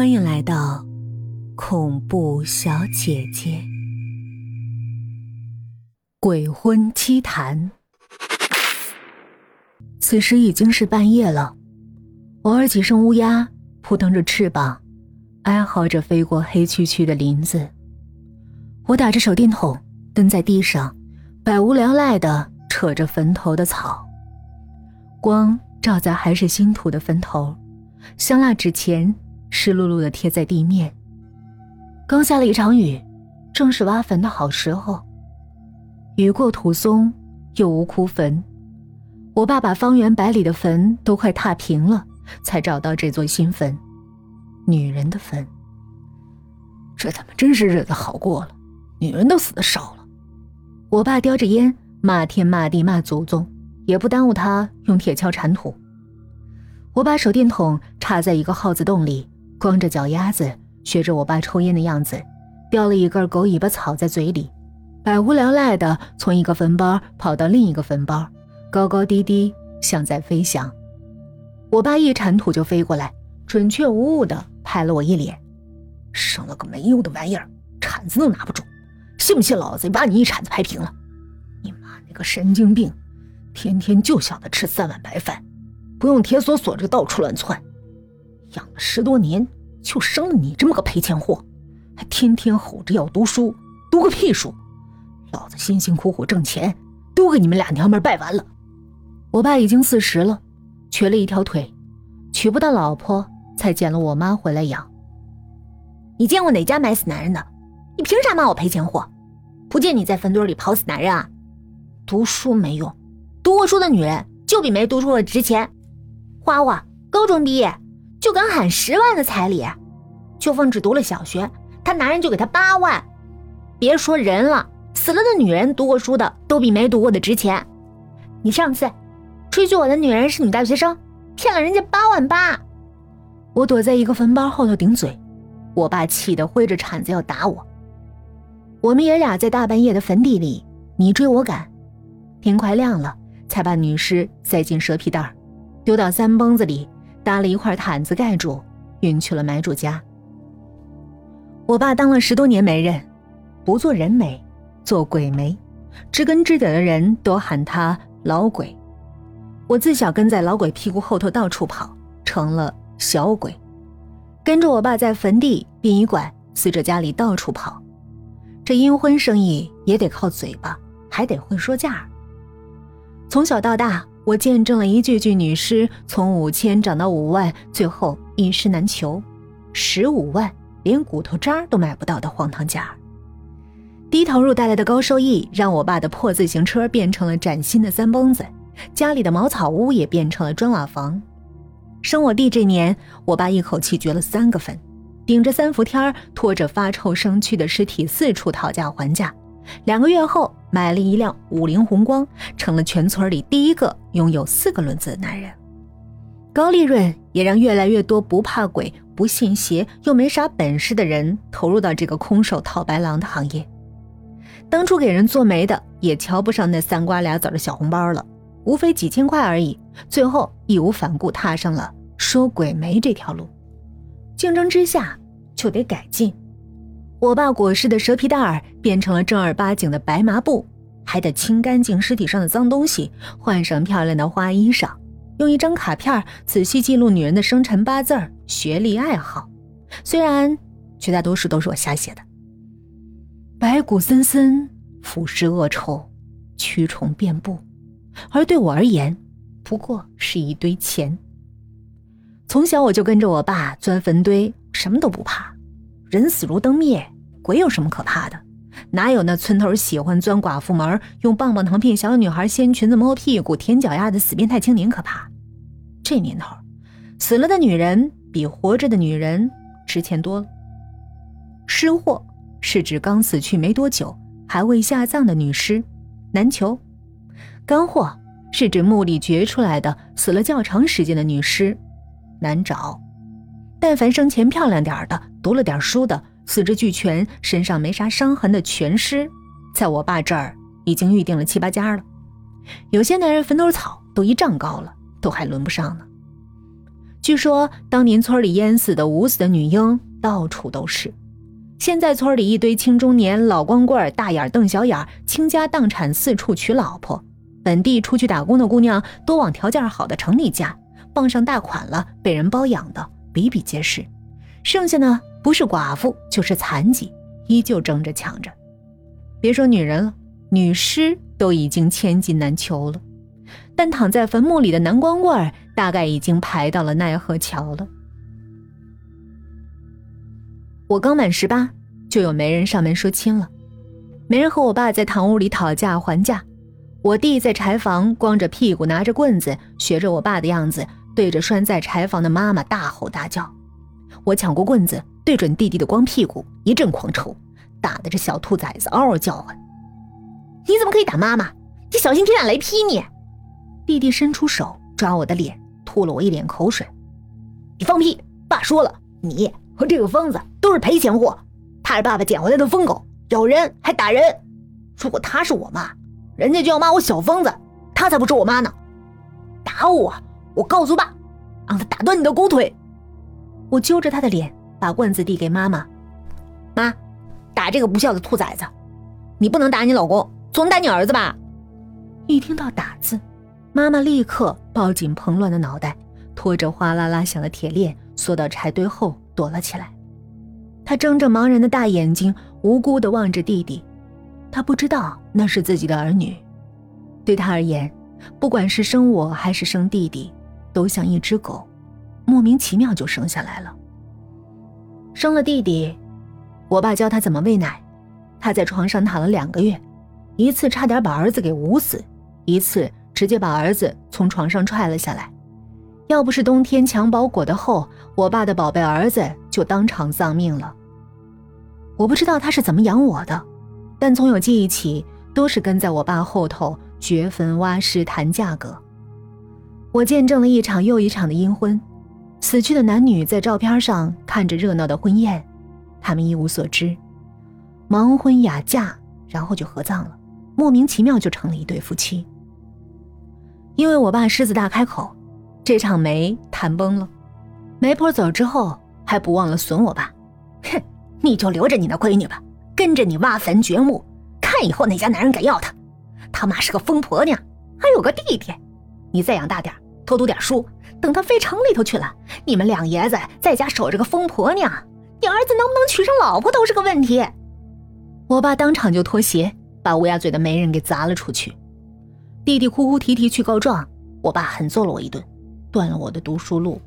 欢迎来到恐怖小姐姐。鬼婚七谈。此时已经是半夜了，偶尔几声乌鸦扑腾着翅膀，哀嚎着飞过黑黢黢的林子。我打着手电筒，蹲在地上，百无聊赖的扯着坟头的草，光照在还是新土的坟头，香蜡纸钱湿漉漉的贴在地面。刚下了一场雨，正是挖坟的好时候。雨过土松，又无枯坟。我爸把方圆百里的坟都快踏平了，才找到这座新坟。女人的坟。这他妈真是日子好过了，女人都死的少了。我爸叼着烟，骂天骂地骂祖宗，也不耽误他用铁锹铲土。我把手电筒插在一个耗子洞里，光着脚丫子，学着我爸抽烟的样子，叼了一根狗尾巴草在嘴里，百无聊赖的从一个坟包跑到另一个坟包。高高低低，像在飞翔。我爸一铲土就飞过来，准确无误的拍了我一脸：“生了个没用的玩意儿，铲子都拿不住，信不信老子把你一铲子拍平了？你妈那个神经病，天天就想着吃三碗白饭，不用铁锁锁着到处乱窜，养了十多年就生了你这么个赔钱货，还天天吼着要读书，读个屁书！老子辛辛苦苦挣钱，都给你们俩娘们败完了。”我爸已经四十了，瘸了一条腿，娶不到老婆，才捡了我妈回来养。你见过哪家埋死男人的？你凭啥骂我赔钱货？不见你在坟堆里刨死男人啊？读书没用，读过书的女人就比没读书的值钱。花花高中毕业就敢喊十万的彩礼，秋风只读了小学，他男人就给他八万。别说人了，死了的女人读过书的都比没读过的值钱。你上次。吹嘘我的女人是女大学生，骗了人家八万八。我躲在一个坟包后头顶嘴，我爸气得挥着铲子要打我。我们爷俩在大半夜的坟地里你追我赶，天快亮了才把女尸塞进蛇皮袋，丢到三蹦子里，搭了一块毯子盖住，运去了买主家。我爸当了十多年媒人，不做人媒，做鬼媒，知根知底的人都喊他老鬼。我自小跟在老鬼屁股后头到处跑，成了小鬼，跟着我爸在坟地、殡仪馆、死者家里到处跑。这阴婚生意也得靠嘴巴，还得会说价。从小到大，我见证了一具具女尸从五千涨到五万，最后一尸难求，十五万连骨头渣都买不到的荒唐价。低投入带来的高收益，让我爸的破自行车变成了崭新的三蹦子。家里的茅草屋也变成了砖瓦房。生我弟这年，我爸一口气掘了三个坟，顶着三伏天拖着发臭生蛆的尸体四处讨价还价。两个月后，买了一辆五菱宏光，成了全村里第一个拥有四个轮子的男人。高利润也让越来越多不怕鬼、不信邪又没啥本事的人投入到这个空手套白狼的行业。当初给人做媒的也瞧不上那三瓜俩枣的小红包了。无非几千块而已，最后义无反顾踏上了收鬼媒这条路。竞争之下就得改进。我爸裹尸的蛇皮袋儿变成了正儿八经的白麻布，还得清干净尸体上的脏东西，换上漂亮的花衣裳，用一张卡片仔细记录女人的生辰八字、学历、爱好。虽然绝大多数都是我瞎写的。白骨森森，腐尸恶臭，蛆虫遍布。而对我而言，不过是一堆钱。从小我就跟着我爸钻坟堆，什么都不怕。人死如灯灭，鬼有什么可怕的？哪有那村头喜欢钻寡妇门、用棒棒糖骗小女孩掀裙子、摸屁股、舔脚丫的死变态青年可怕？这年头，死了的女人比活着的女人值钱多了。尸货是指刚死去没多久、还未下葬的女尸，难求。干货是指墓里掘出来的死了较长时间的女尸，难找。但凡生前漂亮点的、读了点书的、四肢俱全、身上没啥伤痕的全尸，在我爸这儿已经预定了七八家了。有些男人坟头草都一丈高了，都还轮不上呢。据说当年村里淹死的、捂死的女婴到处都是。现在村里一堆青中年、老光棍、大眼瞪小眼，倾家荡产，四处娶老婆。本地出去打工的姑娘都往条件好的城里嫁，傍上大款了，被人包养的比比皆是。剩下呢，不是寡妇就是残疾，依旧争着抢着。别说女人了，女尸都已经千金难求了。但躺在坟墓里的男光棍大概已经排到了奈何桥了。我刚满十八，就有媒人上门说亲了。媒人和我爸在堂屋里讨价还价，我弟在柴房光着屁股拿着棍子，学着我爸的样子，对着拴在柴房的妈妈大吼大叫。我抢过棍子，对准弟弟的光屁股一阵狂抽，打得这小兔崽子嗷嗷叫唤。你怎么可以打妈妈？你小心天打雷劈你！弟弟伸出手抓我的脸，吐了我一脸口水。你放屁！爸说了，你。和这个疯子都是赔钱货，他是爸爸捡回来的疯狗，咬人还打人。如果他是我妈，人家就要骂我小疯子，他才不是我妈呢。打我！我告诉爸，让他打断你的狗腿。我揪着他的脸，把棍子递给妈妈。妈，打这个不孝的兔崽子！你不能打你老公，总打你儿子吧？一听到打字，妈妈立刻抱紧蓬乱的脑袋，拖着哗啦啦响的铁链，缩到柴堆后。躲了起来，他睁着茫然的大眼睛，无辜地望着弟弟。他不知道那是自己的儿女，对他而言，不管是生我还是生弟弟，都像一只狗，莫名其妙就生下来了。生了弟弟，我爸教他怎么喂奶，他在床上躺了两个月，一次差点把儿子给捂死，一次直接把儿子从床上踹了下来。要不是冬天襁褓裹得厚，我爸的宝贝儿子就当场丧命了。我不知道他是怎么养我的，但从有记忆起，都是跟在我爸后头掘坟挖尸谈价格。我见证了一场又一场的阴婚，死去的男女在照片上看着热闹的婚宴，他们一无所知，盲婚哑嫁，然后就合葬了，莫名其妙就成了一对夫妻。因为我爸狮子大开口。这场媒谈崩了，媒婆走之后还不忘了损我爸，哼，你就留着你那闺女吧，跟着你挖坟掘墓，看以后哪家男人敢要她。他妈是个疯婆娘，还有个弟弟，你再养大点，多读点书，等他飞城里头去了，你们两爷子在家守着个疯婆娘，你儿子能不能娶上老婆都是个问题。我爸当场就脱鞋，把乌鸦嘴的媒人给砸了出去。弟弟哭哭啼啼去告状，我爸狠揍了我一顿。断了我的读书路。